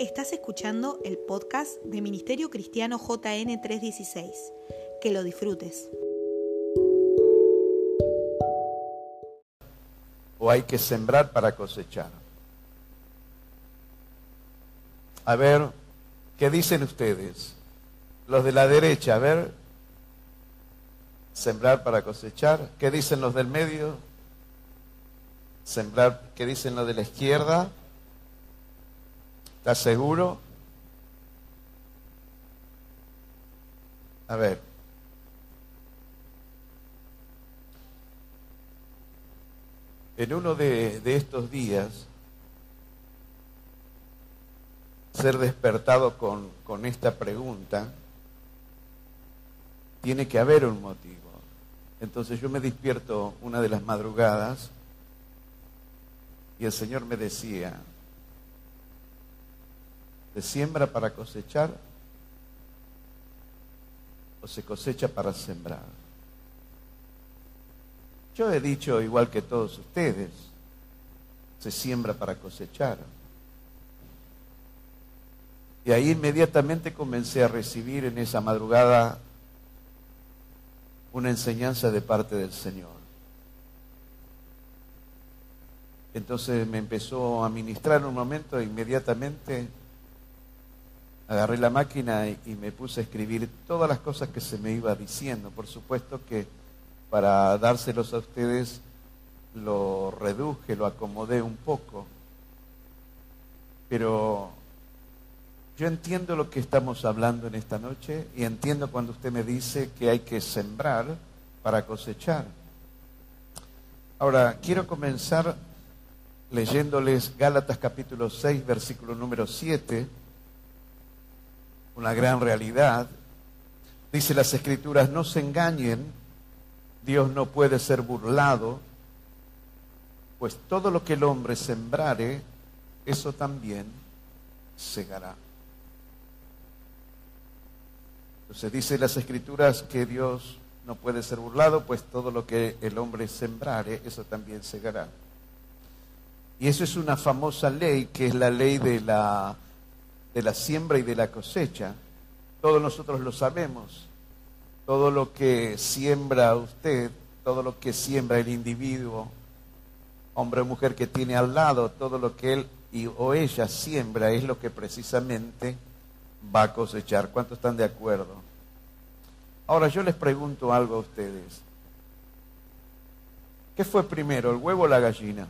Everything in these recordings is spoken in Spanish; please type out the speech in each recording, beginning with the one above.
Estás escuchando el podcast de Ministerio Cristiano JN 316. Que lo disfrutes. O hay que sembrar para cosechar. A ver, ¿qué dicen ustedes? Los de la derecha, a ver, sembrar para cosechar. ¿Qué dicen los del medio? Sembrar, ¿qué dicen los de la izquierda? ¿Estás seguro? A ver. En uno de, de estos días, ser despertado con, con esta pregunta, tiene que haber un motivo. Entonces yo me despierto una de las madrugadas y el Señor me decía, ¿se siembra para cosechar o se cosecha para sembrar? Yo he dicho, igual que todos ustedes, se siembra para cosechar. Y ahí inmediatamente comencé a recibir en esa madrugada una enseñanza de parte del Señor. Entonces me empezó a ministrar un momento e inmediatamente agarré la máquina y, me puse a escribir todas las cosas que se me iba diciendo. Por supuesto que para dárselos a ustedes lo reduje, lo acomodé un poco. Pero yo entiendo lo que estamos hablando en esta noche y entiendo cuando usted me dice que hay que sembrar para cosechar. Ahora, quiero comenzar leyéndoles Gálatas capítulo 6, versículo número 7, una gran realidad. Dice las escrituras, no se engañen, Dios no puede ser burlado, pues todo lo que el hombre sembrare, eso también segará. Se dice las escrituras que Dios no puede ser burlado, pues todo lo que el hombre sembrare, eso también segará. Y eso es una famosa ley, que es la ley de la, de la siembra y de la cosecha. Todos nosotros lo sabemos. Todo lo que siembra usted, todo lo que siembra el individuo, hombre o mujer que tiene al lado, todo lo que él y, o ella siembra es lo que precisamente va a cosechar. ¿Cuántos están de acuerdo? Ahora yo les pregunto algo a ustedes. ¿Qué fue primero, el huevo o la gallina?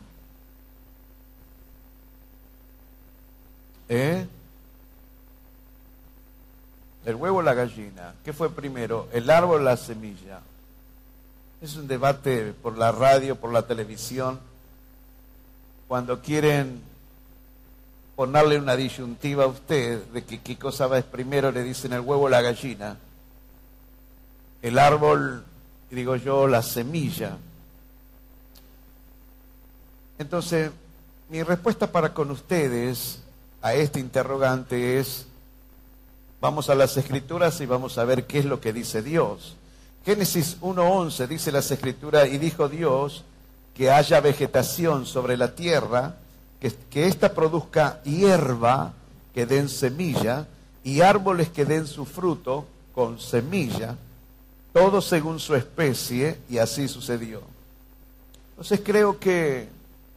¿Eh? El huevo o la gallina. ¿Qué fue primero, el árbol o la semilla? Es un debate por la radio, por la televisión. Cuando quieren ponerle una disyuntiva a usted de que qué cosa va primero, le dicen el huevo o la gallina. El árbol, digo yo, la semilla. Entonces, mi respuesta para con ustedes a este interrogante es, vamos a las escrituras y vamos a ver qué es lo que dice Dios. Génesis 1.11 dice las escrituras, y dijo Dios que haya vegetación sobre la tierra, que, ésta produzca hierba que den semilla y árboles que den su fruto con semilla, todo según su especie, y así sucedió. Entonces creo que,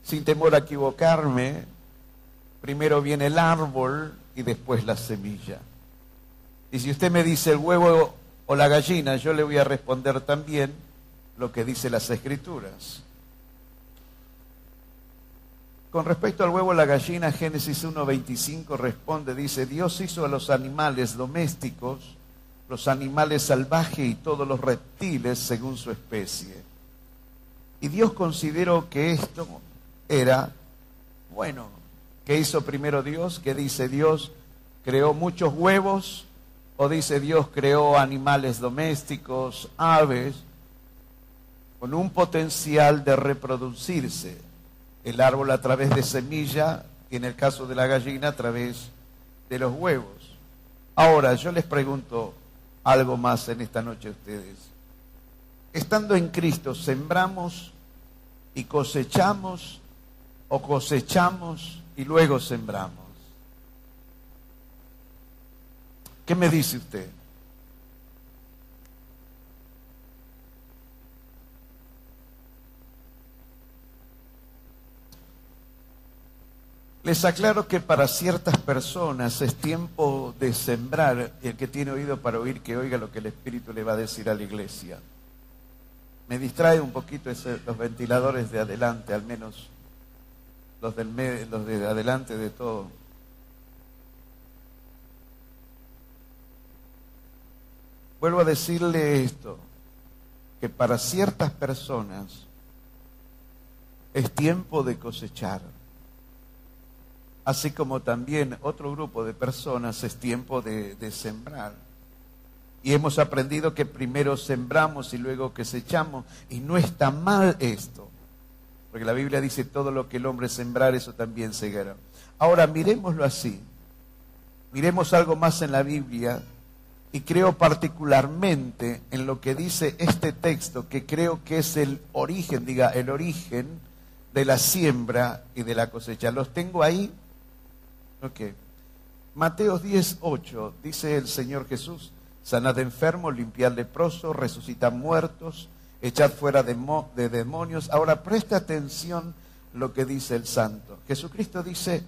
sin temor a equivocarme, primero viene el árbol y después la semilla. Y si usted me dice el huevo o la gallina, yo le voy a responder también lo que dice las escrituras. Con respecto al huevo, la gallina, Génesis 1.25 responde, dice, Dios hizo a los animales domésticos, los animales salvajes y todos los reptiles según su especie. Y Dios consideró que esto era bueno. ¿Qué hizo primero Dios? ¿Qué dice Dios? ¿Creó muchos huevos? ¿O dice Dios creó animales domésticos, aves, con un potencial de reproducirse? el árbol a través de semilla y en el caso de la gallina a través de los huevos. Ahora, yo les pregunto algo más en esta noche a ustedes. Estando en Cristo, ¿sembramos y cosechamos o cosechamos y luego sembramos? ¿Qué me dice usted? Les aclaro que para ciertas personas es tiempo de sembrar el que tiene oído para oír que oiga lo que el Espíritu le va a decir a la iglesia. Me distrae un poquito los ventiladores de adelante, al menos los, del los de adelante de todo. Vuelvo a decirle esto, que para ciertas personas es tiempo de cosechar así como también otro grupo de personas es tiempo de, sembrar. Y hemos aprendido que primero sembramos y luego cosechamos. Y no está mal esto. Porque la Biblia dice todo lo que el hombre sembrar, eso también segará. Ahora miremoslo así. Miremos algo más en la Biblia y creo particularmente en lo que dice este texto, que creo que es el origen, diga, el origen de la siembra y de la cosecha. Los tengo ahí Ok. Mateo 10, 8, dice el Señor Jesús, sanad enfermos, limpiad leprosos, resucitad muertos, echad fuera de, de demonios. Ahora presta atención lo que dice el santo. Jesucristo dice,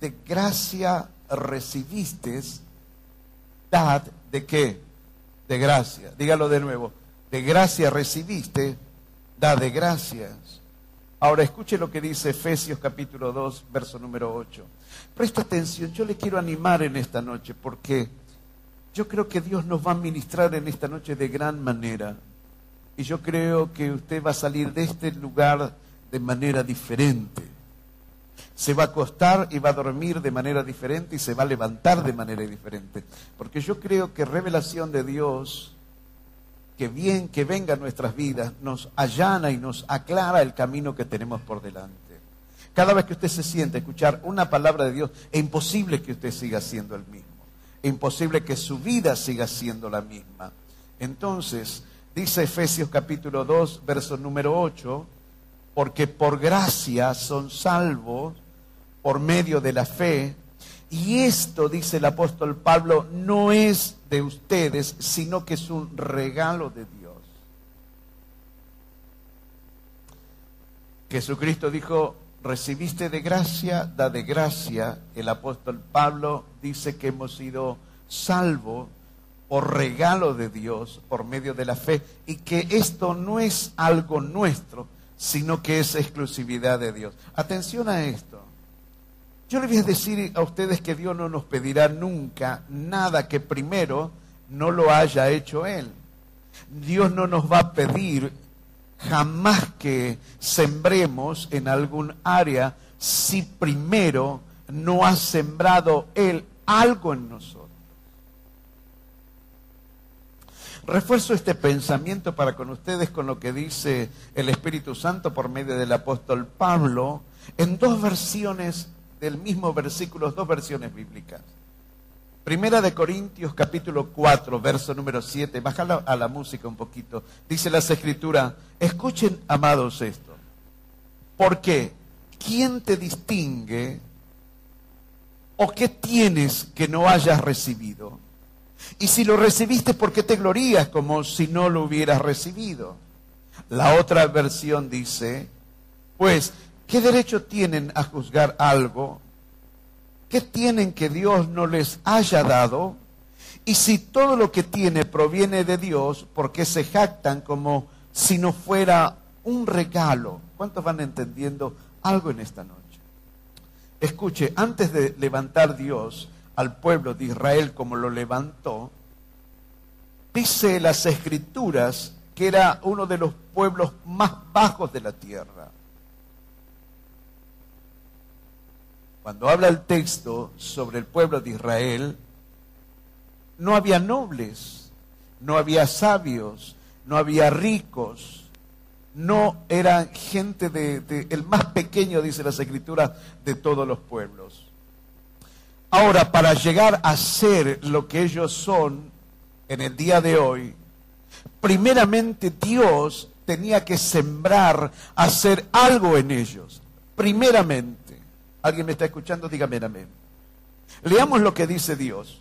de gracia recibiste, de qué? De gracia. Dígalo de nuevo. De gracia recibiste, dad de gracias. Ahora escuche lo que dice Efesios capítulo 2, verso número 8. Presta atención, yo le quiero animar en esta noche porque yo creo que Dios nos va a ministrar en esta noche de gran manera. Y yo creo que usted va a salir de este lugar de manera diferente. Se va a acostar y va a dormir de manera diferente y se va a levantar de manera diferente. Porque yo creo que revelación de Dios que bien que venga a nuestras vidas, nos allana y nos aclara el camino que tenemos por delante. Cada vez que usted se siente escuchar una palabra de Dios, es imposible que usted siga siendo el mismo. Es imposible que su vida siga siendo la misma. Entonces, dice Efesios capítulo 2, verso número 8, porque por gracia son salvos por medio de la fe, y esto, dice el apóstol Pablo, no es de ustedes, sino que es un regalo de Dios. Jesucristo dijo, recibiste de gracia, da de gracia. El apóstol Pablo dice que hemos sido salvos por regalo de Dios, por medio de la fe, y que esto no es algo nuestro, sino que es exclusividad de Dios. Atención a esto. Yo le voy a decir a ustedes que Dios no nos pedirá nunca nada que primero no lo haya hecho Él. Dios no nos va a pedir jamás que sembremos en algún área si primero no ha sembrado Él algo en nosotros. Refuerzo este pensamiento para con ustedes con lo que dice el Espíritu Santo por medio del apóstol Pablo en dos versiones del mismo versículo, dos versiones bíblicas. Primera de Corintios capítulo 4, verso número 7, bájala a la música un poquito. Dice las escrituras, escuchen amados esto. ¿Por qué? ¿Quién te distingue o qué tienes que no hayas recibido? Y si lo recibiste, ¿por qué te glorías como si no lo hubieras recibido? La otra versión dice, pues ¿Qué derecho tienen a juzgar algo? ¿Qué tienen que Dios no les haya dado? Y si todo lo que tiene proviene de Dios, ¿por qué se jactan como si no fuera un regalo? ¿Cuántos van entendiendo algo en esta noche? Escuche, antes de levantar Dios al pueblo de Israel como lo levantó, dice las escrituras que era uno de los pueblos más bajos de la tierra. Cuando habla el texto sobre el pueblo de Israel, no había nobles, no había sabios, no había ricos, no eran gente de, el más pequeño, dice las escrituras, de todos los pueblos. Ahora, para llegar a ser lo que ellos son en el día de hoy, primeramente Dios tenía que sembrar, hacer algo en ellos. Primeramente. ¿Alguien me está escuchando? Dígame amén. Leamos lo que dice Dios.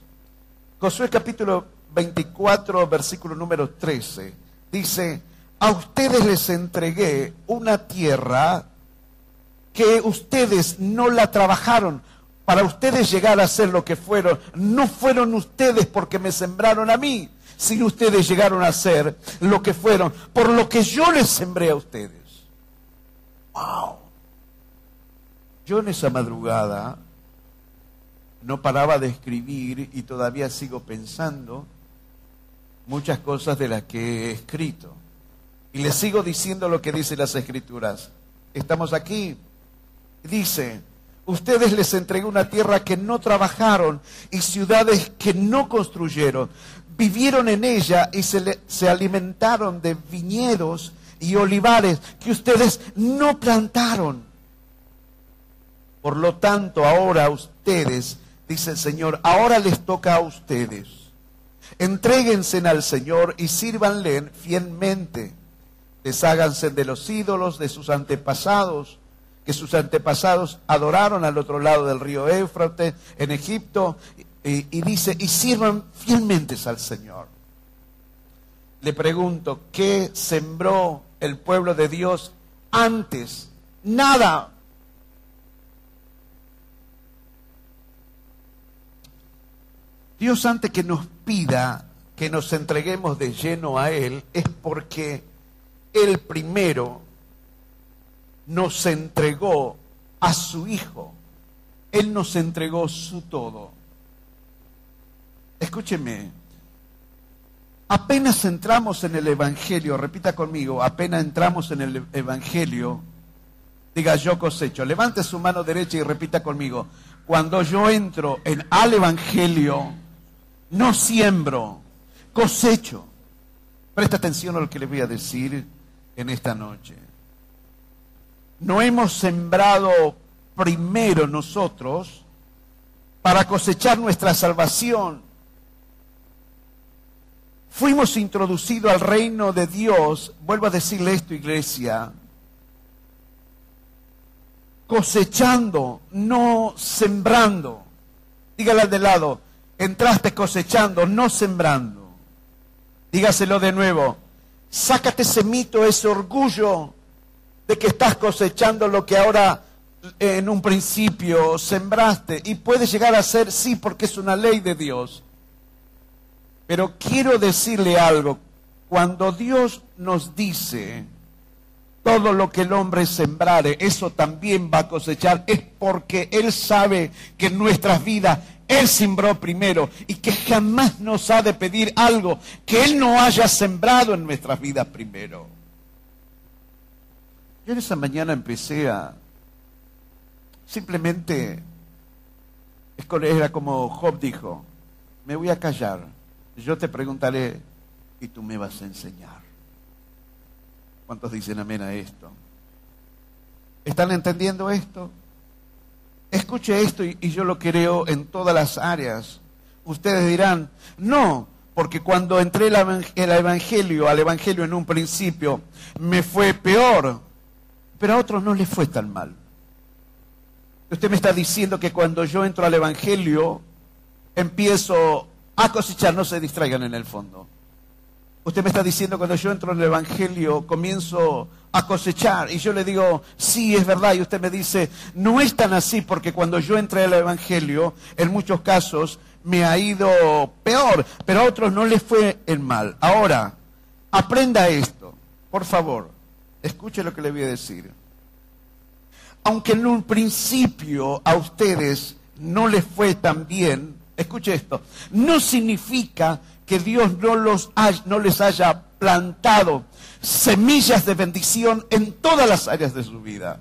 Josué capítulo 24, versículo número 13, dice, a ustedes les entregué una tierra que ustedes no la trabajaron. Para ustedes llegar a ser lo que fueron, no fueron ustedes porque me sembraron a mí, sino ustedes llegaron a ser lo que fueron, por lo que yo les sembré a ustedes. ¡Wow! Yo en esa madrugada no paraba de escribir y todavía sigo pensando muchas cosas de las que he escrito. Y les sigo diciendo lo que dicen las escrituras. Estamos aquí. Dice, ustedes les entregué una tierra que no trabajaron y ciudades que no construyeron. Vivieron en ella y se, se alimentaron de viñedos y olivares que ustedes no plantaron. Por lo tanto, ahora ustedes dice el Señor, ahora les toca a ustedes. Entréguense al Señor y sírvanle fielmente. Desháganse de los ídolos de sus antepasados, que sus antepasados adoraron al otro lado del río Éufrates, en Egipto, y, y dice, y sirvan fielmente al Señor. Le pregunto, ¿qué sembró el pueblo de Dios antes? Nada. Dios antes que nos pida que nos entreguemos de lleno a Él es porque Él primero nos entregó a su Hijo. Él nos entregó su todo. Escúcheme, apenas entramos en el Evangelio, repita conmigo, apenas entramos en el Evangelio, diga yo cosecho, levante su mano derecha y repita conmigo, cuando yo entro en al Evangelio, no siembro, cosecho. Presta atención a lo que les voy a decir en esta noche. No hemos sembrado primero nosotros para cosechar nuestra salvación. Fuimos introducidos al reino de Dios, vuelvo a decirle esto iglesia, cosechando, no sembrando. Dígale al de lado, entraste cosechando, no sembrando. Dígaselo de nuevo. Sácate ese mito, ese orgullo de que estás cosechando lo que ahora en un principio sembraste. Y puede llegar a ser, sí, porque es una ley de Dios. Pero quiero decirle algo. Cuando Dios nos dice, todo lo que el hombre sembrare, eso también va a cosechar, es porque Él sabe que en nuestras vidas él sembró primero y que jamás nos ha de pedir algo que Él no haya sembrado en nuestras vidas primero. Yo en esa mañana empecé a simplemente, era como Job dijo, me voy a callar, yo te preguntaré y tú me vas a enseñar. ¿Cuántos dicen amén a esto? ¿Están entendiendo esto? Escuche esto y, yo lo creo en todas las áreas. Ustedes dirán, no, porque cuando entré el evangelio, al evangelio en un principio, me fue peor, pero a otros no les fue tan mal. Usted me está diciendo que cuando yo entro al evangelio, empiezo a cosechar, no se distraigan en el fondo. Usted me está diciendo cuando yo entro en el Evangelio comienzo a cosechar y yo le digo, sí, es verdad, y usted me dice, no es tan así porque cuando yo entré al Evangelio, en muchos casos me ha ido peor, pero a otros no les fue el mal. Ahora, aprenda esto, por favor, escuche lo que le voy a decir. Aunque en un principio a ustedes no les fue tan bien, escuche esto, no significa que Dios no, los les haya plantado semillas de bendición en todas las áreas de su vida.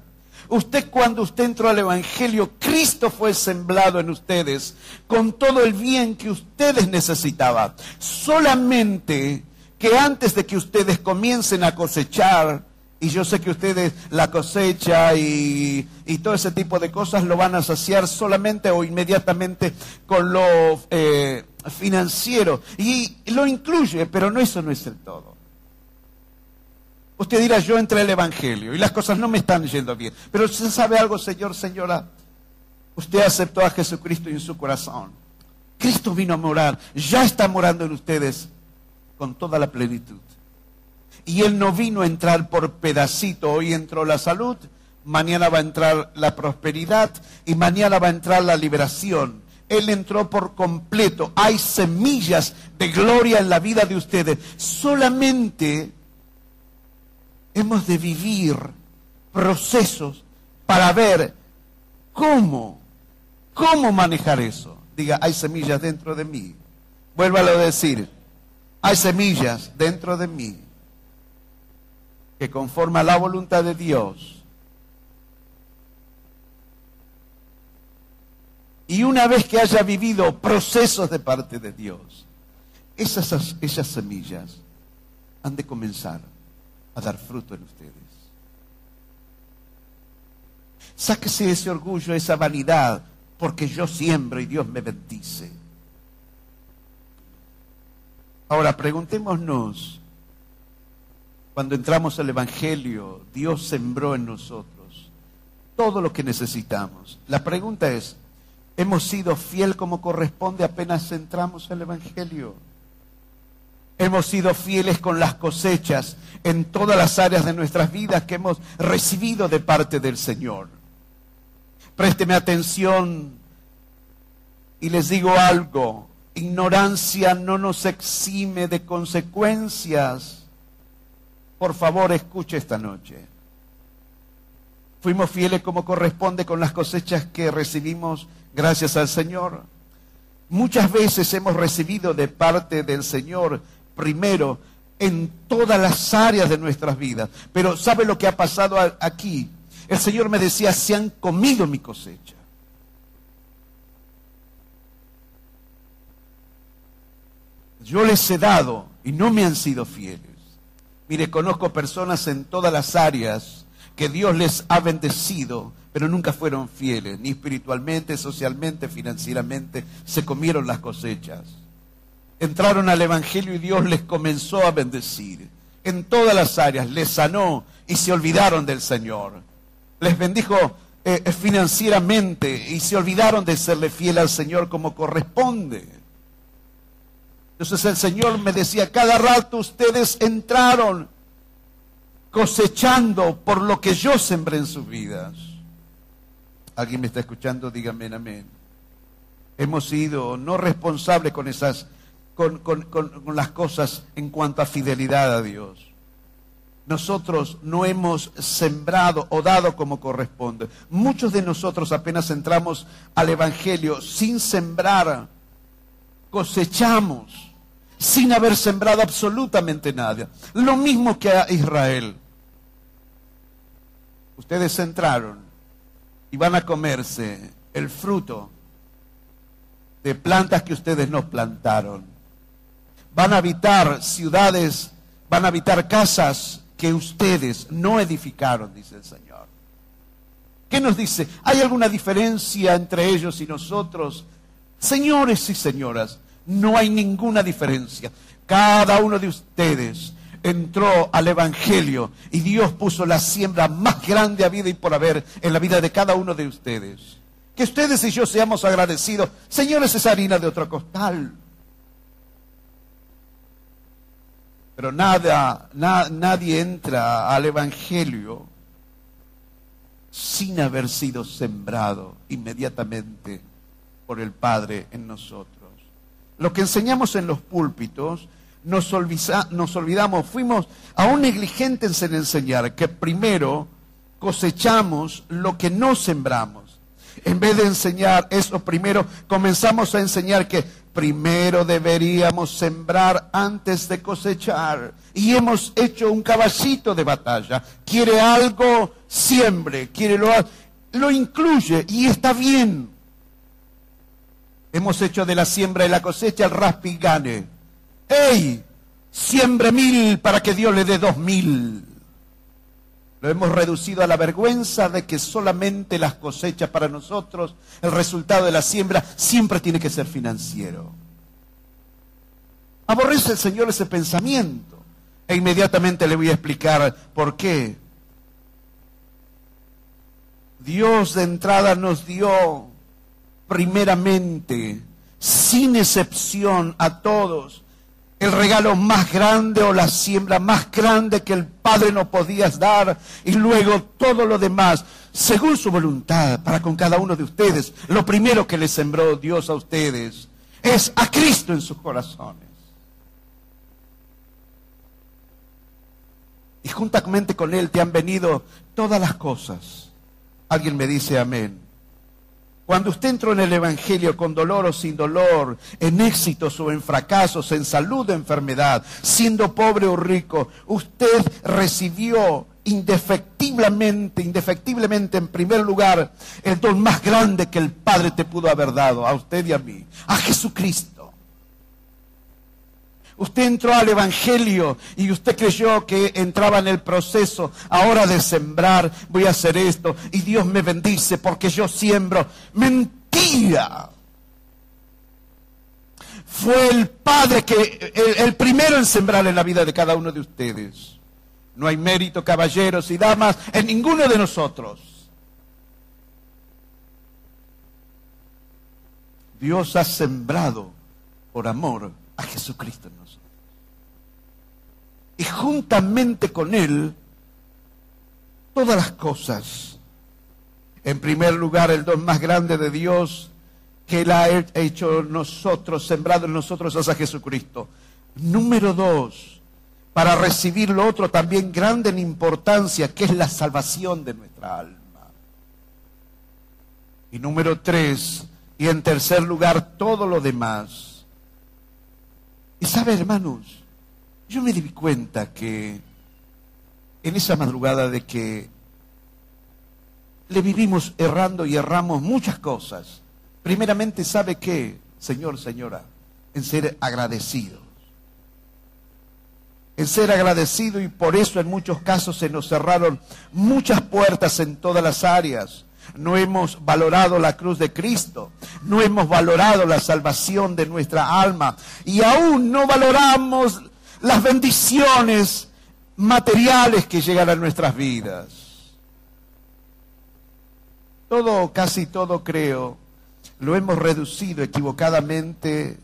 Usted cuando usted entró al Evangelio, Cristo fue sembrado en ustedes con todo el bien que ustedes necesitaban. Solamente que antes de que ustedes comiencen a cosechar, y yo sé que ustedes la cosecha y, todo ese tipo de cosas lo van a saciar solamente o inmediatamente con lo eh, financiero. Y lo incluye, pero no eso no es el todo. Usted dirá, yo entré al Evangelio y las cosas no me están yendo bien. Pero usted sabe algo, señor, señora. Usted aceptó a Jesucristo en su corazón. Cristo vino a morar, ya está morando en ustedes con toda la plenitud. Y Él no vino a entrar por pedacito, hoy entró la salud, mañana va a entrar la prosperidad y mañana va a entrar la liberación. Él entró por completo. Hay semillas de gloria en la vida de ustedes. Solamente hemos de vivir procesos para ver cómo, cómo manejar eso. Diga, hay semillas dentro de mí. Vuélvalo a decir, hay semillas dentro de mí que conforman la voluntad de Dios. Y una vez que haya vivido procesos de parte de Dios, esas, esas semillas han de comenzar a dar fruto en ustedes. Sáquese ese orgullo, esa vanidad, porque yo siembro y Dios me bendice. Ahora preguntémonos, cuando entramos al Evangelio, Dios sembró en nosotros todo lo que necesitamos. La pregunta es, ¿hemos sido fiel como corresponde apenas entramos al Evangelio? Hemos sido fieles con las cosechas en todas las áreas de nuestras vidas que hemos recibido de parte del Señor. Présteme atención y les digo algo. Ignorancia no nos exime de consecuencias. Por favor, escuche esta noche. Fuimos fieles como corresponde con las cosechas que recibimos gracias al Señor. Muchas veces hemos recibido de parte del Señor primero en todas las áreas de nuestras vidas. Pero ¿sabe lo que ha pasado aquí? El Señor me decía, se han comido mi cosecha. Yo les he dado y no me han sido fieles. Mire, conozco personas en todas las áreas que Dios les ha bendecido, pero nunca fueron fieles, ni espiritualmente, socialmente, financieramente, se comieron las cosechas entraron al Evangelio y Dios les comenzó a bendecir. En todas las áreas les sanó y se olvidaron del Señor. Les bendijo eh, eh, financieramente y se olvidaron de serle fiel al Señor como corresponde. Entonces el Señor me decía, cada rato ustedes entraron cosechando por lo que yo sembré en sus vidas. ¿Alguien me está escuchando? Dígame amén. Hemos sido no responsables con esas con, las cosas en cuanto a fidelidad a Dios. Nosotros no hemos sembrado o dado como corresponde. Muchos de nosotros apenas entramos al Evangelio sin sembrar, cosechamos sin haber sembrado absolutamente nada. Lo mismo que a Israel. Ustedes entraron y van a comerse el fruto de plantas que ustedes no plantaron van a habitar ciudades, van a habitar casas que ustedes no edificaron, dice el Señor. ¿Qué nos dice? ¿Hay alguna diferencia entre ellos y nosotros? Señores y señoras, no hay ninguna diferencia. Cada uno de ustedes entró al Evangelio y Dios puso la siembra más grande a vida y por haber en la vida de cada uno de ustedes. Que ustedes y yo seamos agradecidos. Señores, es harina de otro costal. Pero nada, nadie entra al Evangelio sin haber sido sembrado inmediatamente por el Padre en nosotros. Lo que enseñamos en los púlpitos, nos, nos olvidamos, fuimos aún negligentes en enseñar que primero cosechamos lo que no sembramos. En vez de enseñar eso primero, comenzamos a enseñar que primero deberíamos sembrar antes de cosechar. Y hemos hecho un caballito de batalla. Quiere algo, siembre. Quiere lo, lo incluye y está bien. Hemos hecho de la siembra y la cosecha el raspi gane. ¡Ey! Siembre mil para que Dios le dé dos mil. Lo hemos reducido a la vergüenza de que solamente las cosechas para nosotros, el resultado de la siembra, siempre tiene que ser financiero. Aborrece el Señor ese pensamiento. E inmediatamente le voy a explicar por qué. Dios de entrada nos dio primeramente sin excepción a todos el regalo más grande o la siembra más grande que el Padre no podía dar y luego todo lo demás, según su voluntad, para con cada uno de ustedes. Lo primero que le sembró Dios a ustedes es a Cristo en sus corazones. Y juntamente con Él te han venido todas las cosas. Alguien me dice amén. Cuando usted entró en el Evangelio con dolor o sin dolor, en éxitos o en fracasos, en salud o enfermedad, siendo pobre o rico, usted recibió indefectiblemente, indefectiblemente en primer lugar el don más grande que el Padre te pudo haber dado, a usted y a mí, a Jesucristo. Usted entró al Evangelio y usted creyó que entraba en el proceso ahora de sembrar, voy a hacer esto y Dios me bendice porque yo siembro. Mentira. Fue el Padre que, el, primero en sembrar en la vida de cada uno de ustedes. No hay mérito, caballeros y damas, en ninguno de nosotros. Dios ha sembrado por amor a Jesucristo. Y juntamente con Él, todas las cosas. En primer lugar, el don más grande de Dios que Él ha hecho nosotros, sembrado en nosotros, a Jesucristo. Número dos, para recibir lo otro también grande en importancia, que es la salvación de nuestra alma. Y número tres, y en tercer lugar, todo lo demás y sabe, hermanos, yo me di cuenta que en esa madrugada de que le vivimos errando y erramos muchas cosas. Primeramente, ¿sabe qué, señor, señora? En ser agradecidos. En ser agradecido y por eso en muchos casos se nos cerraron muchas puertas en todas las áreas no hemos valorado la cruz de Cristo, no hemos valorado la salvación de nuestra alma y aún no valoramos las bendiciones materiales que llegan a nuestras vidas. Todo, casi todo creo, lo hemos reducido equivocadamente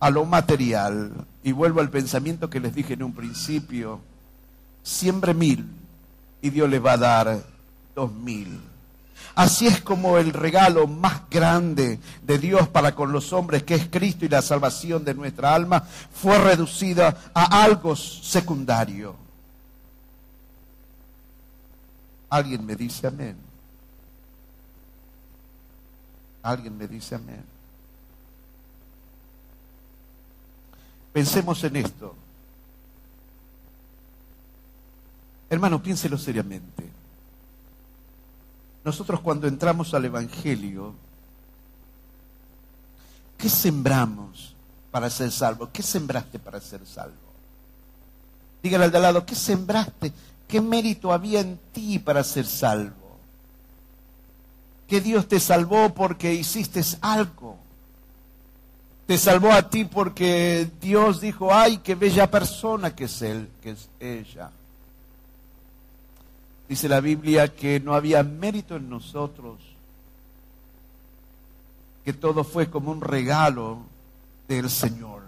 a lo material. Y vuelvo al pensamiento que les dije en un principio, siembre mil y Dios le va a dar dos mil. Así es como el regalo más grande de Dios para con los hombres, que es Cristo y la salvación de nuestra alma, fue reducida a algo secundario. Alguien me dice amén. Alguien me dice amén. Pensemos en esto. Hermano, piénselo seriamente. Nosotros cuando entramos al Evangelio, ¿qué sembramos para ser salvo? ¿Qué sembraste para ser salvo? Dígale al de al lado, ¿qué sembraste? ¿Qué mérito había en ti para ser salvo? Que Dios te salvó porque hiciste algo. Te salvó a ti porque Dios dijo, ay, qué bella persona que es él, que es ella. Dice la Biblia que no había mérito en nosotros, que todo fue como un regalo del Señor.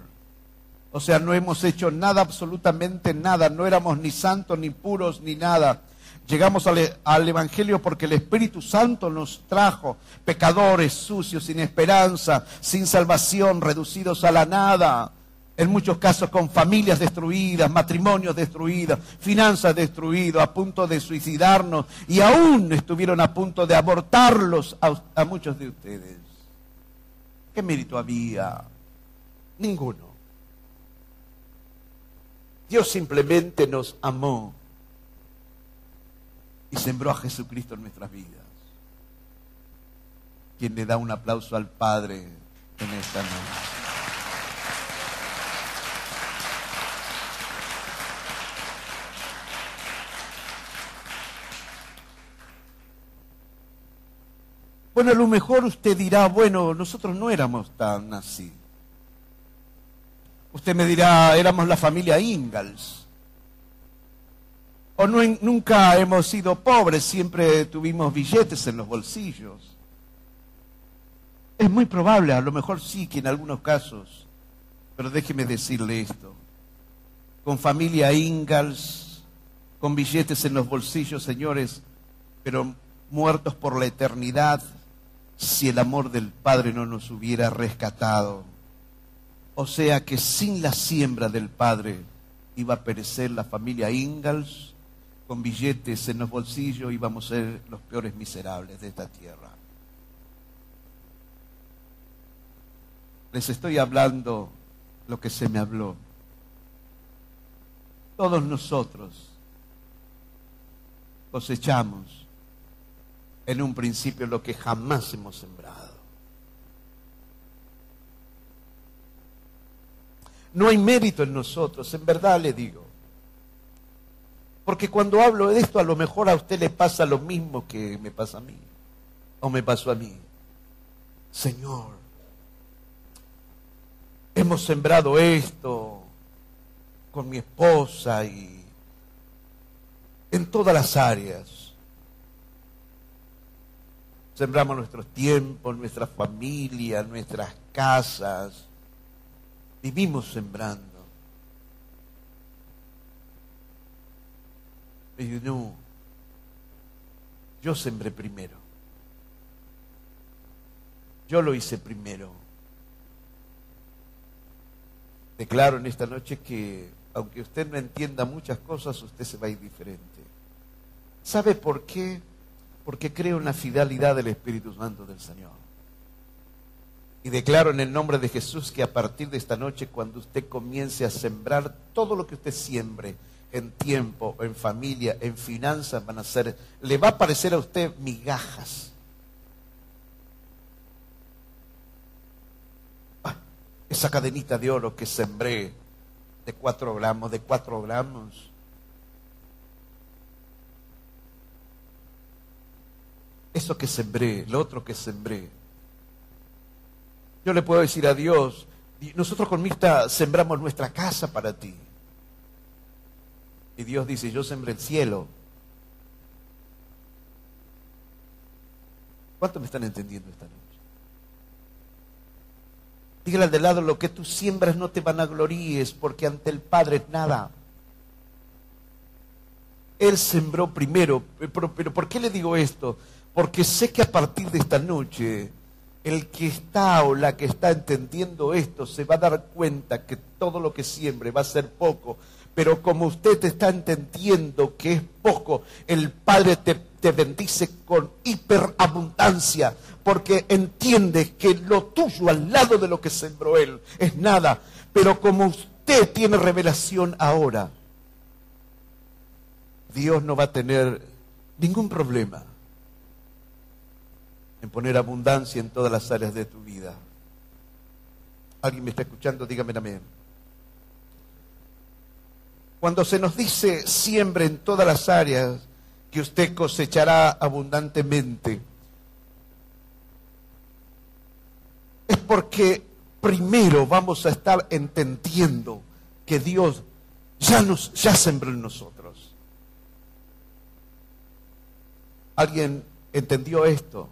O sea, no hemos hecho nada, absolutamente nada, no éramos ni santos, ni puros, ni nada. Llegamos al, al, Evangelio porque el Espíritu Santo nos trajo pecadores, sucios, sin esperanza, sin salvación, reducidos a la nada en muchos casos con familias destruidas, matrimonios destruidos, finanzas destruidas, a punto de suicidarnos y aún estuvieron a punto de abortarlos a, a muchos de ustedes. ¿Qué mérito había? Ninguno. Dios simplemente nos amó y sembró a Jesucristo en nuestras vidas. Quien le da un aplauso al Padre en esta noche. Bueno, a lo mejor usted dirá, bueno, nosotros no éramos tan así. Usted me dirá, éramos la familia Ingalls. O nunca hemos sido pobres, siempre tuvimos billetes en los bolsillos. Es muy probable, a lo mejor sí que en algunos casos, pero déjeme decirle esto. Con familia Ingalls, con billetes en los bolsillos, señores, pero muertos por la eternidad, si el amor del Padre no nos hubiera rescatado. O sea que sin la siembra del Padre iba a perecer la familia Ingalls, con billetes en los bolsillos íbamos a ser los peores miserables de esta tierra. Les estoy hablando lo que se me habló. Todos nosotros cosechamos en un principio lo que jamás hemos sembrado. No hay mérito en nosotros, en verdad le digo. Porque cuando hablo de esto, a lo mejor a usted le pasa lo mismo que me pasa a mí, o me pasó a mí. Señor, hemos sembrado esto con mi esposa y en todas las áreas. Sembramos nuestros tiempos, nuestra familia, nuestras casas. Vivimos sembrando. Y no, yo sembré primero. Yo lo hice primero. Declaro en esta noche que, aunque usted no entienda muchas cosas, usted se va a ir diferente. ¿Sabe por qué? Porque creo en la fidelidad del Espíritu Santo del Señor. Y declaro en el nombre de Jesús que a partir de esta noche, cuando usted comience a sembrar todo lo que usted siembre, en tiempo, en familia, en finanzas, van a ser, le va a parecer a usted migajas esa cadenita de oro que sembré de cuatro gramos, de cuatro gramos. Eso que sembré, lo otro que sembré. Yo le puedo decir a Dios, nosotros con Mirta sembramos nuestra casa para ti. Y Dios dice, yo sembré el cielo. ¿Cuánto me están entendiendo esta noche? Dígale al de lado, lo que tú siembras no te van a gloríes, porque ante el Padre es nada. Él sembró primero, pero, pero ¿por qué le digo esto? Porque sé que a partir de esta noche, el que está o la que está entendiendo esto se va a dar cuenta que todo lo que siembre va a ser poco, pero como usted está entendiendo que es poco, el Padre te, te bendice con hiperabundancia, porque entiende que lo tuyo al lado de lo que sembró Él es nada. Pero como usted tiene revelación ahora, Dios no va a tener ningún problema en poner abundancia en todas las áreas de tu vida. ¿Alguien me está escuchando? Dígame amén. Cuando se nos dice siempre en todas las áreas que usted cosechará abundantemente, es porque primero vamos a estar entendiendo que Dios ya nos ya sembró en nosotros. ¿Alguien entendió esto?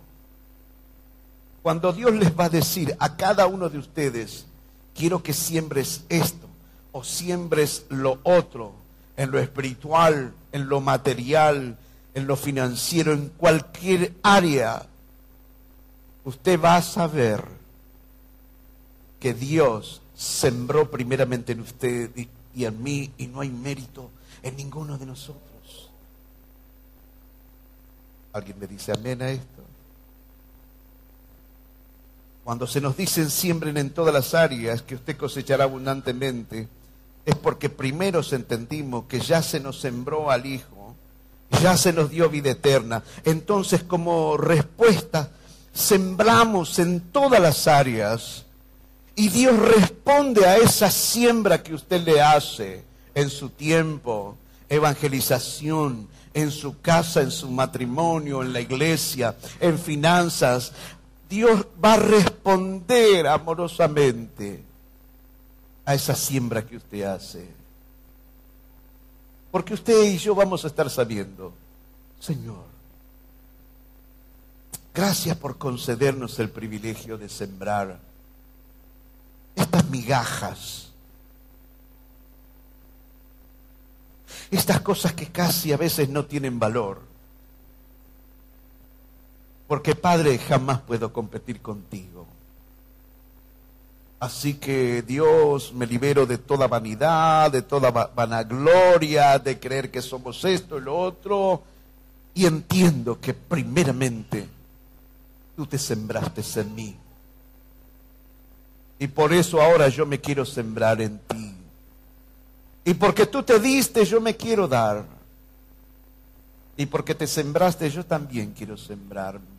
Cuando Dios les va a decir a cada uno de ustedes, quiero que siembres esto o siembres lo otro, en lo espiritual, en lo material, en lo financiero, en cualquier área, usted va a saber que Dios sembró primeramente en usted y en mí y no hay mérito en ninguno de nosotros. ¿Alguien me dice amén a esto? Cuando se nos dicen siembren en todas las áreas que usted cosechará abundantemente, es porque primero se entendimos que ya se nos sembró al Hijo, ya se nos dio vida eterna. Entonces como respuesta, sembramos en todas las áreas y Dios responde a esa siembra que usted le hace en su tiempo, evangelización, en su casa, en su matrimonio, en la iglesia, en finanzas. Dios va a responder amorosamente a esa siembra que usted hace. Porque usted y yo vamos a estar sabiendo, Señor, Gracias por concedernos el privilegio de sembrar estas migajas, estas cosas que casi a veces no tienen valor. Porque Padre, jamás puedo competir contigo. Así que Dios me libero de toda vanidad, de toda vanagloria, de creer que somos esto y lo otro. Y entiendo que primeramente tú te sembraste en mí. Y por eso ahora yo me quiero sembrar en ti. Y porque tú te diste, yo me quiero dar. Y porque te sembraste, yo también quiero sembrarme.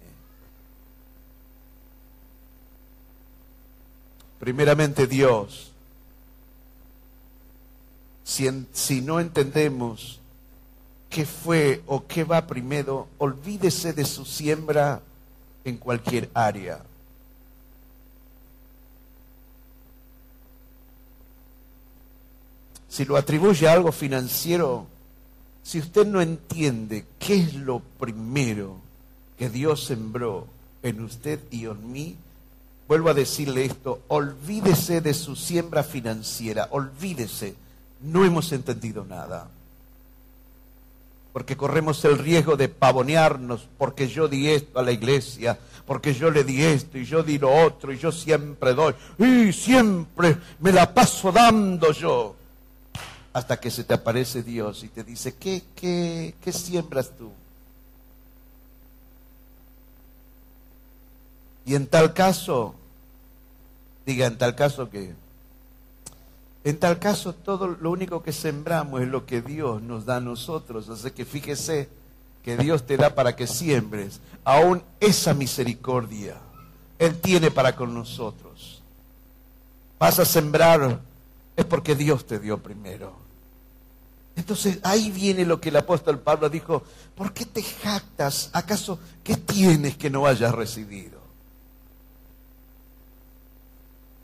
Primeramente Dios, si, no entendemos qué fue o qué va primero, olvídese de su siembra en cualquier área. Si lo atribuye a algo financiero, si usted no entiende qué es lo primero que Dios sembró en usted y en mí, vuelvo a decirle esto, olvídese de su siembra financiera, olvídese, no hemos entendido nada. Porque corremos el riesgo de pavonearnos, porque yo di esto a la iglesia, porque yo le di esto y yo di lo otro y yo siempre doy, y siempre me la paso dando yo. Hasta que se te aparece Dios y te dice, ¿qué, qué, qué siembras tú? Y en tal caso, diga en tal caso que, en tal caso todo lo único que sembramos es lo que Dios nos da a nosotros. Así que fíjese que Dios te da para que siembres aún esa misericordia. Él tiene para con nosotros. Vas a sembrar es porque Dios te dio primero. Entonces ahí viene lo que el apóstol Pablo dijo, ¿por qué te jactas? ¿Acaso qué tienes que no hayas recibido?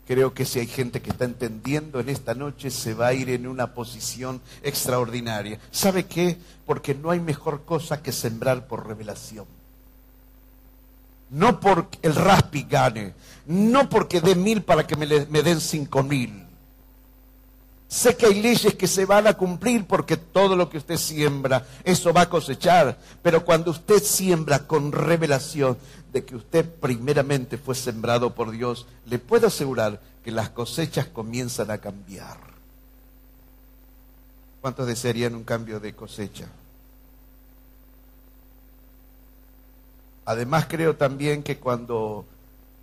Creo que si hay gente que está entendiendo en esta noche, se va a ir en una posición extraordinaria. ¿Sabe qué? Porque no hay mejor cosa que sembrar por revelación. No porque el raspi gane, no porque dé mil para que me, me den cinco mil. Sé que hay leyes que se van a cumplir porque todo lo que usted siembra, eso va a cosechar. Pero cuando usted siembra con revelación, de que usted primeramente fue sembrado por Dios, le puedo asegurar que las cosechas comienzan a cambiar. ¿Cuántos desearían un cambio de cosecha? Además creo también que cuando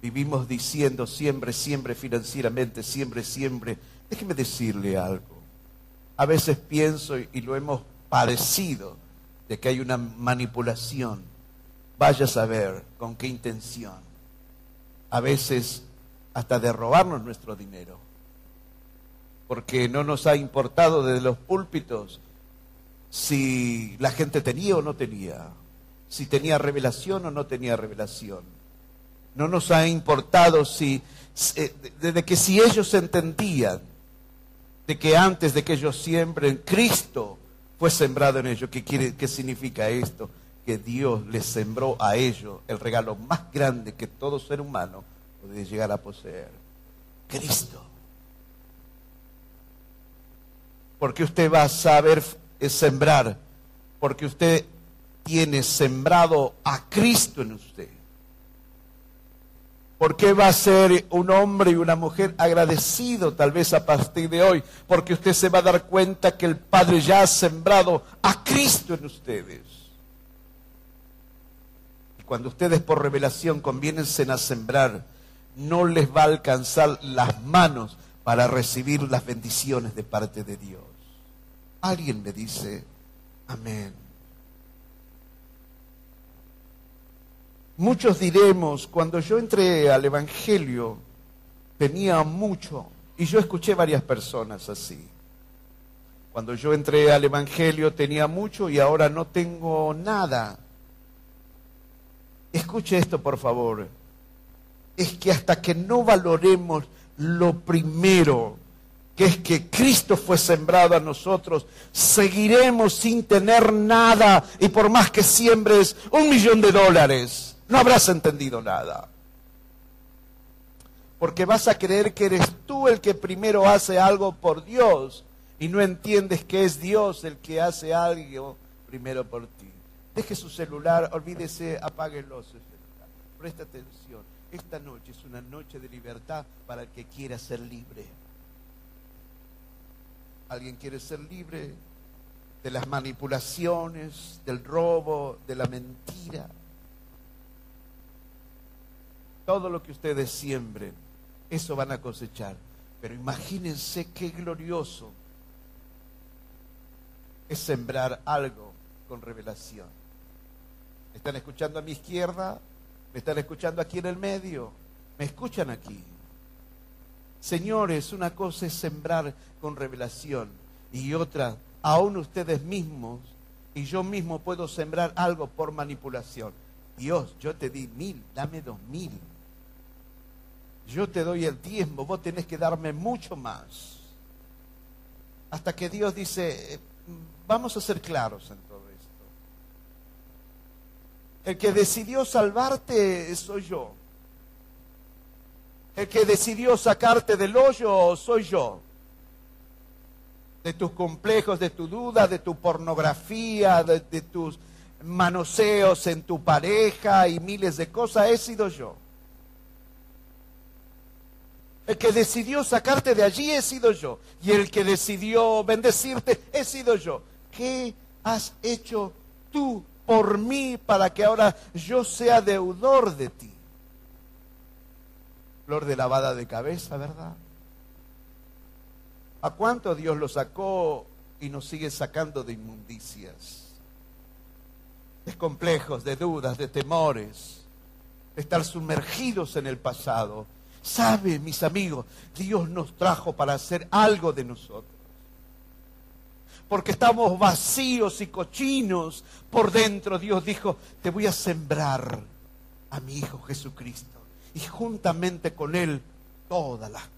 vivimos diciendo siempre, siempre financieramente, siempre, siempre, déjeme decirle algo. A veces pienso y lo hemos padecido de que hay una manipulación Vaya a saber con qué intención. A veces hasta de robarnos nuestro dinero. Porque no nos ha importado desde los púlpitos si la gente tenía o no tenía, si tenía revelación o no tenía revelación. No nos ha importado si, eh, desde que si ellos entendían de que antes de que ellos siembren, Cristo fue sembrado en ellos. ¿Qué, quiere, qué significa esto? que Dios les sembró a ellos el regalo más grande que todo ser humano puede llegar a poseer. Cristo. Porque usted va a saber sembrar, porque usted tiene sembrado a Cristo en usted. Porque va a ser un hombre y una mujer agradecido tal vez a partir de hoy, porque usted se va a dar cuenta que el Padre ya ha sembrado a Cristo en ustedes cuando ustedes por revelación conviénense a sembrar, no les va a alcanzar las manos para recibir las bendiciones de parte de Dios. Alguien me dice, amén. Muchos diremos, cuando yo entré al Evangelio, tenía mucho, y yo escuché varias personas así. Cuando yo entré al Evangelio tenía mucho y ahora no tengo nada. Escuche esto, por favor. Es que hasta que no valoremos lo primero, que es que Cristo fue sembrado a nosotros, seguiremos sin tener nada y por más que siembres un millón de dólares, no habrás entendido nada. Porque vas a creer que eres tú el que primero hace algo por Dios y no entiendes que es Dios el que hace algo primero por ti. Deje su celular, olvídese, apáguelo. Presta atención. Esta noche es una noche de libertad para el que quiera ser libre. ¿Alguien quiere ser libre de las manipulaciones, del robo, de la mentira? Todo lo que ustedes siembren, eso van a cosechar. Pero imagínense qué glorioso es sembrar algo con revelación. ¿Me están escuchando a mi izquierda? ¿Me están escuchando aquí en el medio? ¿Me escuchan aquí? Señores, una cosa es sembrar con revelación y otra, aún ustedes mismos y yo mismo puedo sembrar algo por manipulación. Dios, yo te di mil, dame dos mil. Yo te doy el tiempo, vos tenés que darme mucho más. Hasta que Dios dice, vamos a ser claros en todo esto. El que decidió salvarte soy yo. El que decidió sacarte del hoyo soy yo. De tus complejos, de tu duda, de tu pornografía, de, de tus manoseos en tu pareja y miles de cosas, he sido yo. El que decidió sacarte de allí he sido yo. Y el que decidió bendecirte he sido yo. ¿Qué has hecho tú por mí para que ahora yo sea deudor de ti? Flor de lavada de cabeza, ¿verdad? ¿A cuánto Dios lo sacó y nos sigue sacando de inmundicias? De complejos, de dudas, de temores, de estar sumergidos en el pasado Sabe, mis amigos, Dios nos trajo para hacer algo de nosotros. Porque estamos vacíos y cochinos por dentro. Dios dijo, te voy a sembrar a mi Hijo Jesucristo. Y juntamente con Él todas las cosas.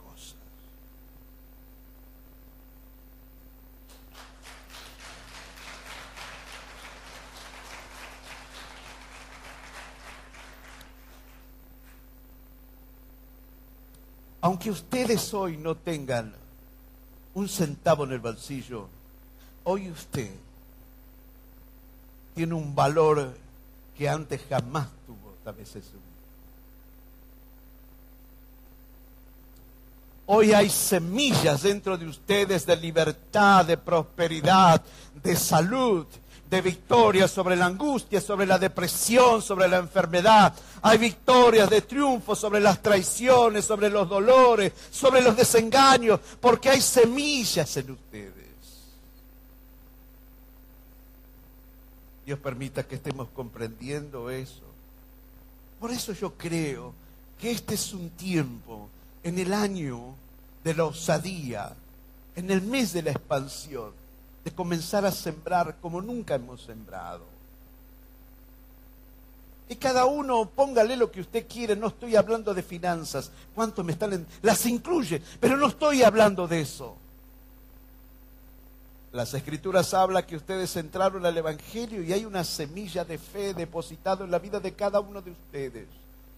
Aunque ustedes hoy no tengan un centavo en el bolsillo, hoy usted tiene un valor que antes jamás tuvo, tal vez es Hoy hay semillas dentro de ustedes de libertad, de prosperidad, de salud, de victorias sobre la angustia, sobre la depresión, sobre la enfermedad. Hay victorias de triunfo sobre las traiciones, sobre los dolores, sobre los desengaños, porque hay semillas en ustedes. Dios permita que estemos comprendiendo eso. Por eso yo creo que este es un tiempo en el año de la osadía, en el mes de la expansión de comenzar a sembrar como nunca hemos sembrado. Y cada uno póngale lo que usted quiere, no estoy hablando de finanzas, cuánto me están las incluye, pero no estoy hablando de eso. Las escrituras hablan que ustedes entraron al evangelio y hay una semilla de fe depositada en la vida de cada uno de ustedes.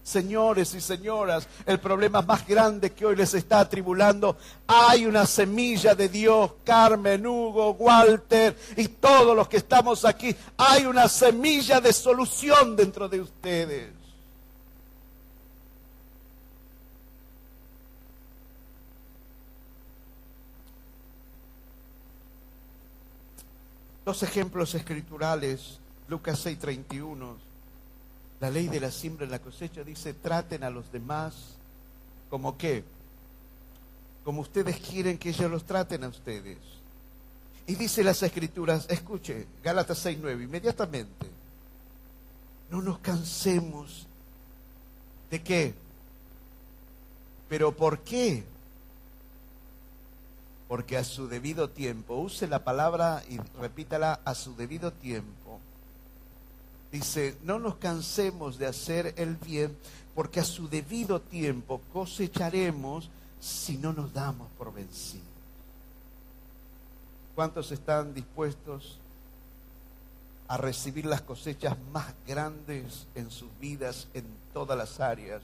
Señores y señoras, el problema más grande que hoy les está atribulando, hay una semilla de Dios, Carmen, Hugo, Walter y todos los que estamos aquí, hay una semilla de solución dentro de ustedes. Dos ejemplos escriturales, Lucas 6:31 la ley de la siembra y la cosecha dice, traten a los demás como qué? Como ustedes quieren que ellos los traten a ustedes. Y dice las escrituras, escuche, Gálatas 6.9, inmediatamente, no nos cansemos de qué. Pero ¿por qué? Porque a su debido tiempo, use la palabra y repítala a su debido tiempo Dice, no nos cansemos de hacer el bien, porque a su debido tiempo cosecharemos si no nos damos por vencidos. ¿Cuántos están dispuestos a recibir las cosechas más grandes en sus vidas en todas las áreas.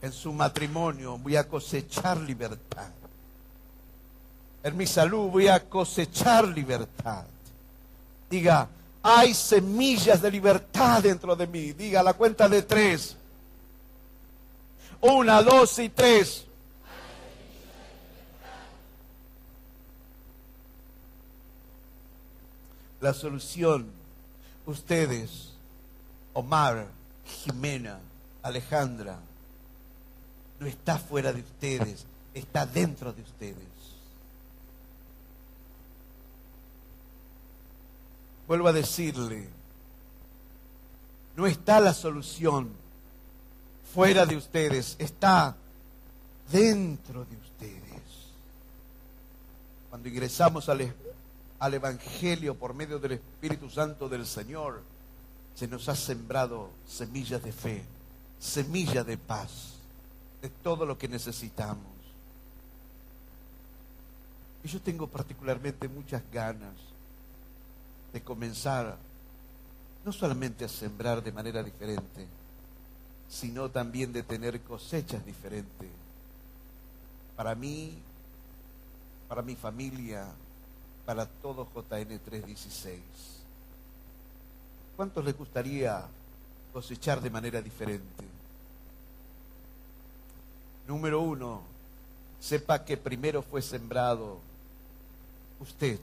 En su matrimonio voy a cosechar libertad. En mi salud voy a cosechar libertad. Diga, hay semillas de libertad dentro de mí. Diga la cuenta de tres. Una, dos y tres. La solución, ustedes, Omar, Jimena, Alejandra, no está fuera de ustedes, está dentro de ustedes. Vuelvo a decirle, no está la solución fuera de ustedes, está dentro de ustedes. Cuando ingresamos al, al Evangelio por medio del Espíritu Santo del Señor, se nos ha sembrado semillas de fe, semillas de paz, de todo lo que necesitamos. Y yo tengo particularmente muchas ganas de comenzar no solamente a sembrar de manera diferente, sino también de tener cosechas diferentes. Para mí, para mi familia, para todo JN 316. ¿Cuántos les gustaría cosechar de manera diferente? Número uno, sepa que primero fue sembrado usted.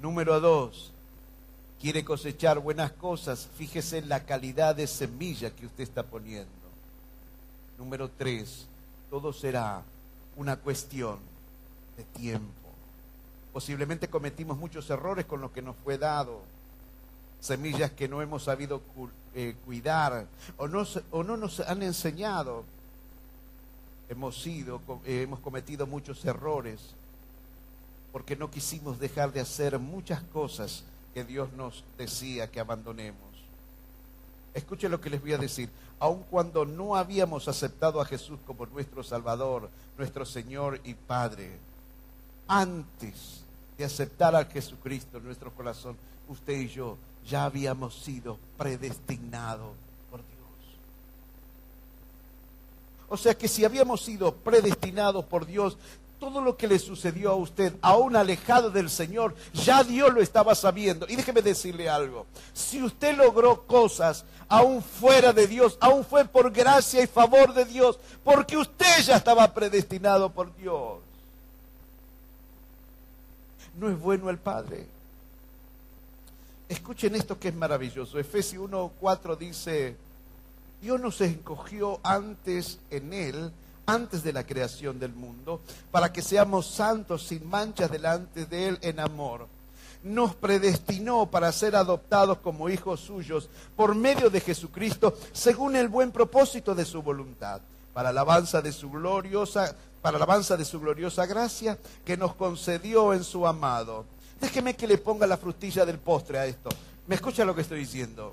Número dos, quiere cosechar buenas cosas, fíjese en la calidad de semilla que usted está poniendo. Número tres, todo será una cuestión de tiempo. Posiblemente cometimos muchos errores con lo que nos fue dado, semillas que no hemos sabido eh, cuidar o no, o no nos han enseñado. Hemos sido, eh, hemos cometido muchos errores porque no quisimos dejar de hacer muchas cosas que Dios nos decía que abandonemos. Escuche lo que les voy a decir. Aun cuando no habíamos aceptado a Jesús como nuestro Salvador, nuestro Señor y Padre, antes de aceptar a Jesucristo en nuestro corazón, usted y yo ya habíamos sido predestinados por Dios. O sea que si habíamos sido predestinados por Dios, todo lo que le sucedió a usted, aún alejado del Señor, ya Dios lo estaba sabiendo. Y déjeme decirle algo, si usted logró cosas aún fuera de Dios, aún fue por gracia y favor de Dios, porque usted ya estaba predestinado por Dios. No es bueno el Padre. Escuchen esto que es maravilloso. Efesios 1.4 dice, Dios nos encogió antes en Él antes de la creación del mundo, para que seamos santos sin manchas delante de Él en amor. Nos predestinó para ser adoptados como hijos suyos por medio de Jesucristo, según el buen propósito de su voluntad, para alabanza de su gloriosa, para alabanza de su gloriosa gracia que nos concedió en su amado. Déjeme que le ponga la frutilla del postre a esto. ¿Me escucha lo que estoy diciendo?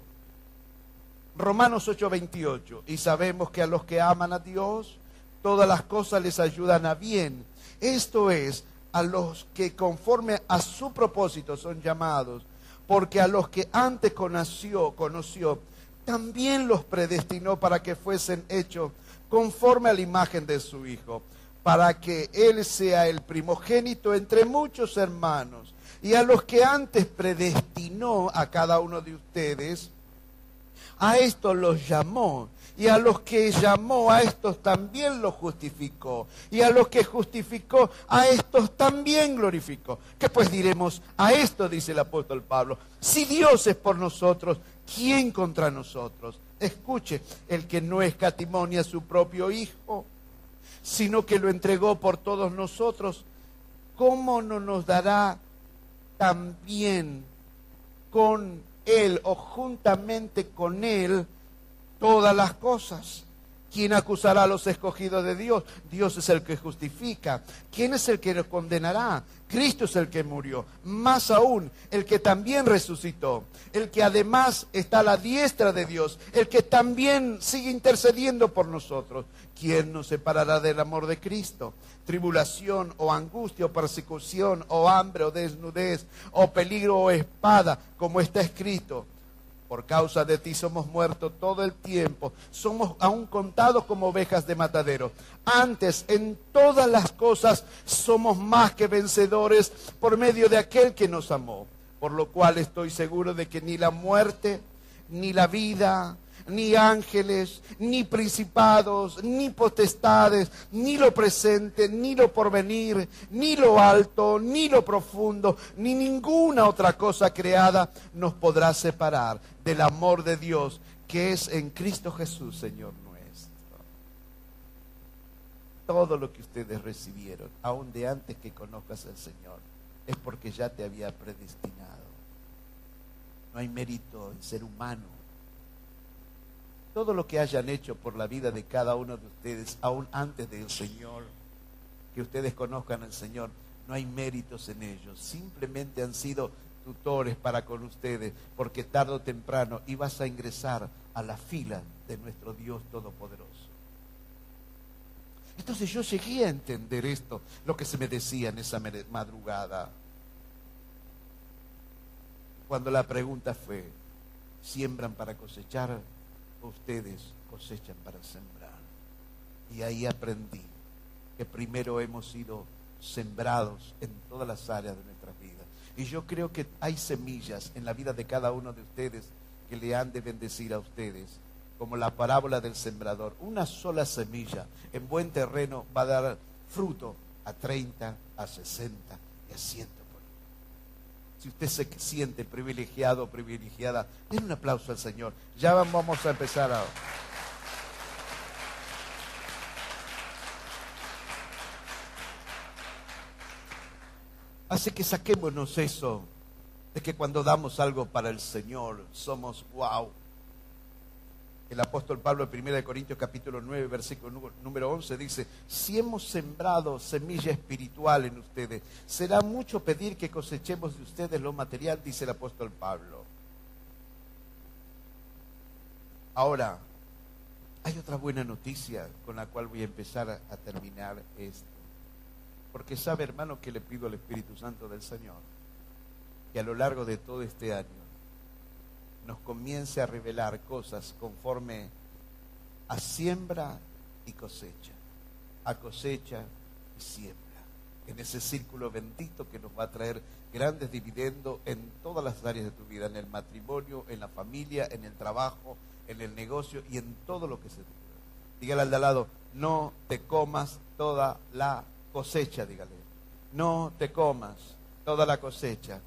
Romanos 8:28. Y sabemos que a los que aman a Dios, todas las cosas les ayudan a bien. Esto es, a los que conforme a su propósito son llamados, porque a los que antes conoció, conoció, también los predestinó para que fuesen hechos conforme a la imagen de su Hijo, para que Él sea el primogénito entre muchos hermanos. Y a los que antes predestinó a cada uno de ustedes, a estos los llamó y a los que llamó a estos también los justificó. Y a los que justificó a estos también glorificó. ¿Qué pues diremos a esto? Dice el apóstol Pablo. Si Dios es por nosotros, ¿quién contra nosotros? Escuche, el que no escatimonia a su propio Hijo, sino que lo entregó por todos nosotros, ¿cómo no nos dará también con Él o juntamente con Él todas las cosas. ¿Quién acusará a los escogidos de Dios? Dios es el que justifica. ¿Quién es el que los condenará? Cristo es el que murió. Más aún, el que también resucitó. El que además está a la diestra de Dios. El que también sigue intercediendo por nosotros. ¿Quién nos separará del amor de Cristo? Tribulación o angustia o persecución o hambre o desnudez o peligro o espada, como está escrito por causa de ti somos muertos todo el tiempo. Somos aún contados como ovejas de matadero. Antes, en todas las cosas, somos más que vencedores por medio de aquel que nos amó. Por lo cual estoy seguro de que ni la muerte, ni la vida, ni ángeles, ni principados, ni potestades, ni lo presente, ni lo porvenir, ni lo alto, ni lo profundo, ni ninguna otra cosa creada nos podrá separar del amor de Dios que es en Cristo Jesús, Señor nuestro. Todo lo que ustedes recibieron, aun de antes que conozcas al Señor, es porque ya te había predestinado. No hay mérito en ser humano todo lo que hayan hecho por la vida de cada uno de ustedes, aún antes del Señor, que ustedes conozcan al Señor, no hay méritos en ellos, simplemente han sido tutores para con ustedes, porque tarde o temprano ibas a ingresar a la fila de nuestro Dios Todopoderoso. Entonces yo llegué a entender esto, lo que se me decía en esa madrugada, cuando la pregunta fue, ¿siembran para cosechar? Ustedes cosechan para sembrar. Y ahí aprendí que primero hemos sido sembrados en todas las áreas de nuestra vida. Y yo creo que hay semillas en la vida de cada uno de ustedes que le han de bendecir a ustedes, como la parábola del sembrador. Una sola semilla en buen terreno va a dar fruto a 30, a 60 y a 100 si usted se siente privilegiado o privilegiada, den un aplauso al Señor. Ya vamos a empezar a... Así que saquémonos eso de que cuando damos algo para el Señor somos wow, el apóstol Pablo en 1 Corintios capítulo 9, versículo número 11 dice, si hemos sembrado semilla espiritual en ustedes, será mucho pedir que cosechemos de ustedes lo material, dice el apóstol Pablo. Ahora, hay otra buena noticia con la cual voy a empezar a, a terminar esto. Porque sabe, hermano, que le pido al Espíritu Santo del Señor que a lo largo de todo este año nos comience a revelar cosas conforme a siembra y cosecha, a cosecha y siembra, en ese círculo bendito que nos va a traer grandes dividendos en todas las áreas de tu vida, en el matrimonio, en la familia, en el trabajo, en el negocio y en todo lo que se te Dígale al de al lado, no te comas toda la cosecha, dígale. No te comas toda la cosecha.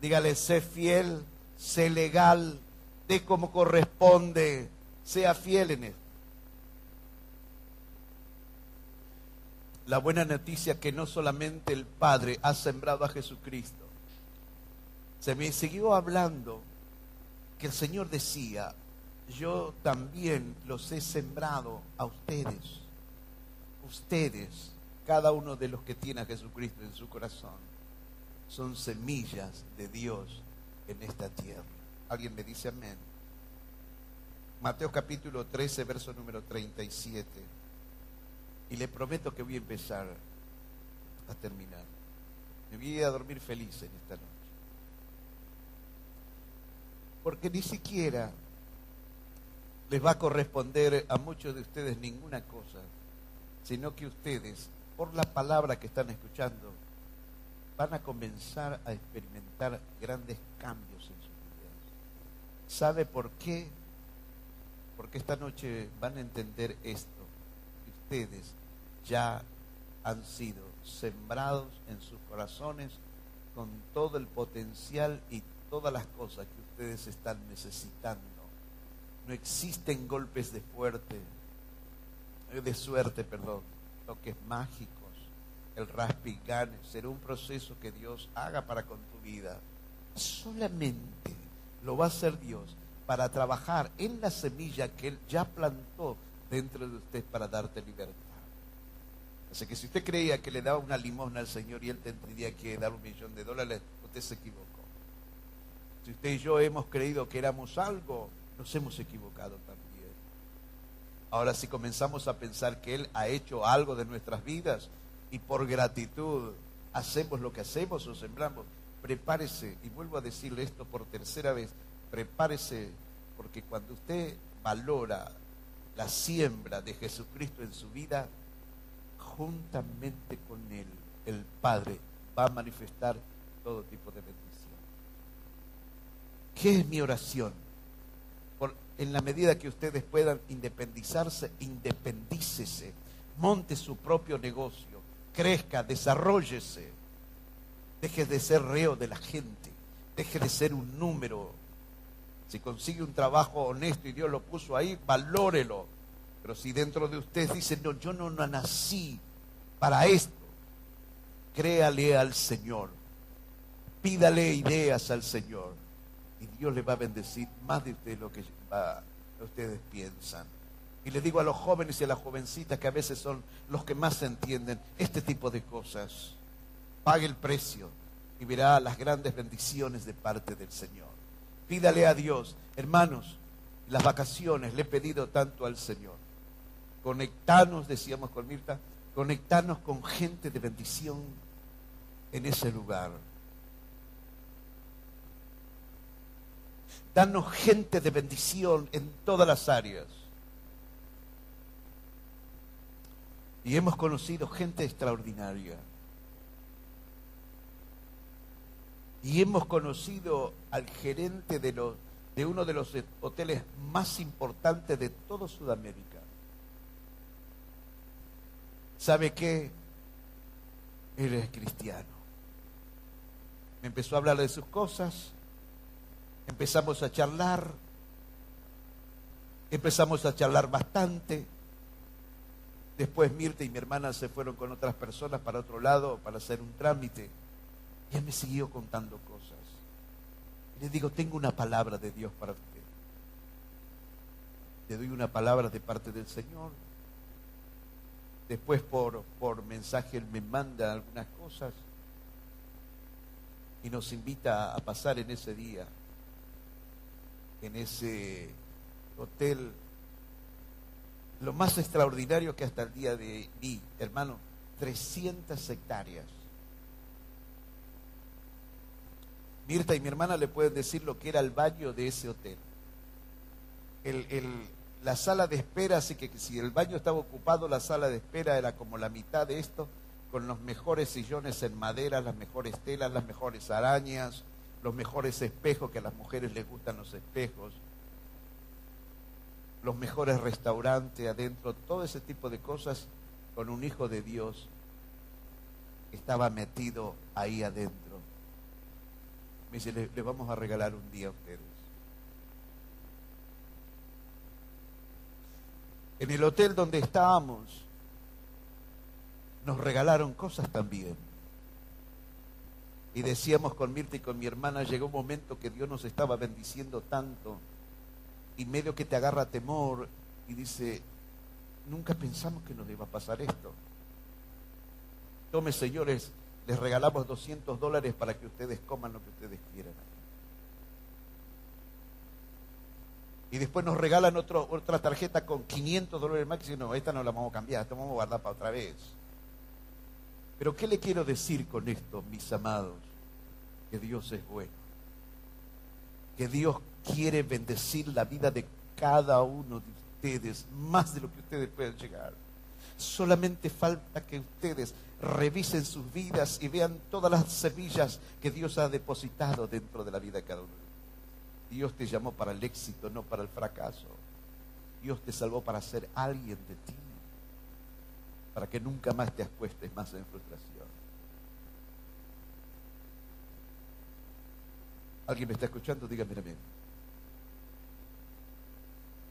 Dígale, sé fiel, sé legal, de como corresponde, sea fiel en esto. La buena noticia que no solamente el Padre ha sembrado a Jesucristo, se me siguió hablando que el Señor decía, yo también los he sembrado a ustedes, ustedes, cada uno de los que tiene a Jesucristo en su corazón, son semillas de Dios en esta tierra. Alguien me dice amén. Mateo capítulo 13, verso número 37. Y le prometo que voy a empezar a terminar. Me voy a dormir feliz en esta noche. Porque ni siquiera les va a corresponder a muchos de ustedes ninguna cosa, sino que ustedes, por la palabra que están escuchando, van a comenzar a experimentar grandes cambios en ¿Sabe por qué? Porque esta noche van a entender esto. Ustedes ya han sido sembrados en sus corazones con todo el potencial y todas las cosas que ustedes están necesitando. No existen golpes de fuerte, de suerte, perdón, toques mágicos, el raspigane, será un proceso que Dios haga para con tu vida. Solamente lo va a hacer Dios para trabajar en la semilla que Él ya plantó dentro de usted para darte libertad. Así que si usted creía que le daba una limosna al Señor y Él tendría que dar un millón de dólares, usted se equivocó. Si usted y yo hemos creído que éramos algo, nos hemos equivocado también. Ahora si comenzamos a pensar que Él ha hecho algo de nuestras vidas y por gratitud hacemos lo que hacemos o sembramos, prepárese, y vuelvo a decirle esto por tercera vez, prepárese porque cuando usted valora la siembra de Jesucristo en su vida, juntamente con Él, el Padre va a manifestar todo tipo de bendición. ¿Qué es mi oración? en la medida que ustedes puedan independizarse, independícese, monte su propio negocio, crezca, desarrollese, deje de ser reo de la gente, deje de ser un número. Si consigue un trabajo honesto y Dios lo puso ahí, valórelo. Pero si dentro de usted dice, no, yo no, nací para esto, créale al Señor, pídale ideas al Señor y Dios le va a bendecir más de lo que ustedes piensan. Y le digo a los jóvenes y a las jovencitas que a veces son los que más entienden este tipo de cosas, pague el precio y verá las grandes bendiciones de parte del Señor. Pídale a Dios, hermanos, las vacaciones le he pedido tanto al Señor. Conectanos, decíamos con Mirta, conectarnos con gente de bendición en ese lugar. Danos gente de bendición en todas las áreas. Y hemos conocido gente extraordinaria. Y hemos conocido al gerente de, los, de uno de los hoteles más importantes de toda Sudamérica. ¿Sabe qué? Él es cristiano. Me empezó a hablar de sus cosas, empezamos a charlar, empezamos a charlar bastante. Después Mirta y mi hermana se fueron con otras personas para otro lado para hacer un trámite. Y él me siguió contando cosas. Y le digo, tengo una palabra de Dios para usted. Le doy una palabra de parte del Señor. Después por, por mensaje Él me manda algunas cosas y nos invita a pasar en ese día en ese hotel, lo más extraordinario que hasta el día de hoy, hermano, 300 hectáreas. Mirta y mi hermana le pueden decir lo que era el baño de ese hotel. la sala de espera, así que si el baño estaba ocupado, la sala de espera era como la mitad de esto, con los mejores sillones en madera, las mejores telas, las mejores arañas, los mejores espejos, que a las mujeres les gustan los espejos, los mejores restaurantes adentro, todo ese tipo de cosas con un hijo de Dios estaba metido ahí adentro. Me dice, le, vamos a regalar un día a ustedes. En el hotel donde estábamos, nos regalaron cosas también. Y decíamos con Mirta y con mi hermana, llegó un momento que Dios nos estaba bendiciendo tanto y medio que te agarra temor y dice, nunca pensamos que nos iba a pasar esto. Tome, señores, les regalamos 200 dólares para que ustedes coman lo que ustedes quieran. Y después nos regalan otra tarjeta con 500 dólares más. Y no, esta no la vamos a cambiar, esta vamos a guardar para otra vez. Pero ¿qué le quiero decir con esto, mis amados? Que Dios es bueno. Que Dios quiere bendecir la vida de cada uno de ustedes, más de lo que ustedes pueden llegar. Solamente falta que ustedes revisen sus vidas y vean todas las semillas que Dios ha depositado dentro de la vida de cada uno. Dios te llamó para el éxito, no para el fracaso. Dios te salvó para ser alguien de ti para que nunca más te acuestes más en frustración. ¿Alguien me está escuchando? Dígame amén.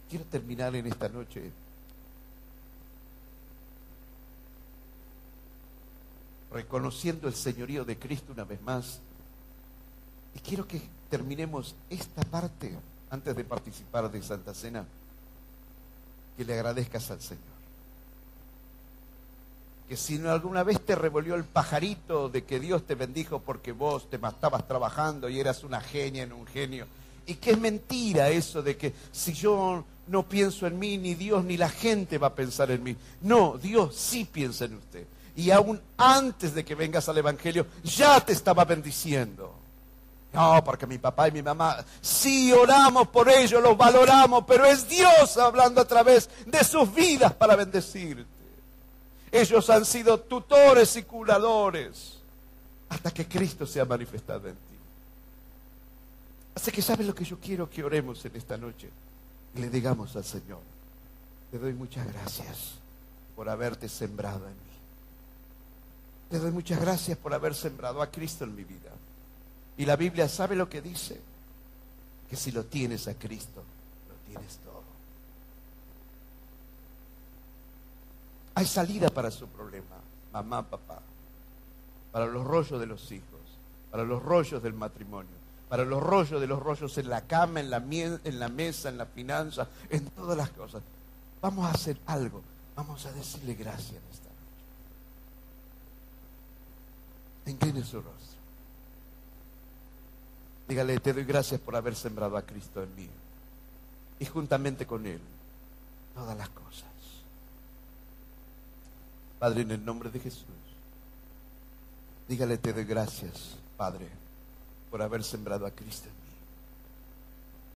Quiero terminar en esta noche reconociendo el señorío de Cristo una vez más. Y quiero que terminemos esta parte antes de participar de Santa Cena que le agradezcas al Señor. Que si alguna vez te revolvió el pajarito de que Dios te bendijo porque vos te estabas trabajando y eras una genia en un genio, y que es mentira eso de que si yo no pienso en mí, ni Dios ni la gente va a pensar en mí. No, Dios sí piensa en usted. Y aún antes de que vengas al Evangelio, ya te estaba bendiciendo. No, porque mi papá y mi mamá, sí oramos por ellos, los valoramos, pero es Dios hablando a través de sus vidas para bendecirte. Ellos han sido tutores y curadores hasta que Cristo se ha manifestado en ti. Así que sabes lo que yo quiero que oremos en esta noche y le digamos al Señor, te doy muchas gracias por haberte sembrado en mí. Te doy muchas gracias por haber sembrado a Cristo en mi vida. Y la Biblia sabe lo que dice, que si lo tienes a Cristo, lo tienes todo. Hay salida para su problema, mamá, papá, para los rollos de los hijos, para los rollos del matrimonio, para los rollos de los rollos en la cama, en la, mesa, en la finanza, en todas las cosas. Vamos a hacer algo, vamos a decirle gracias en esta noche. Incline su rostro. Dígale, te doy gracias por haber sembrado a Cristo en mí. Y juntamente con Él, todas las cosas. Padre, en el nombre de Jesús, dígale, te doy gracias, Padre, por haber sembrado a Cristo en mí.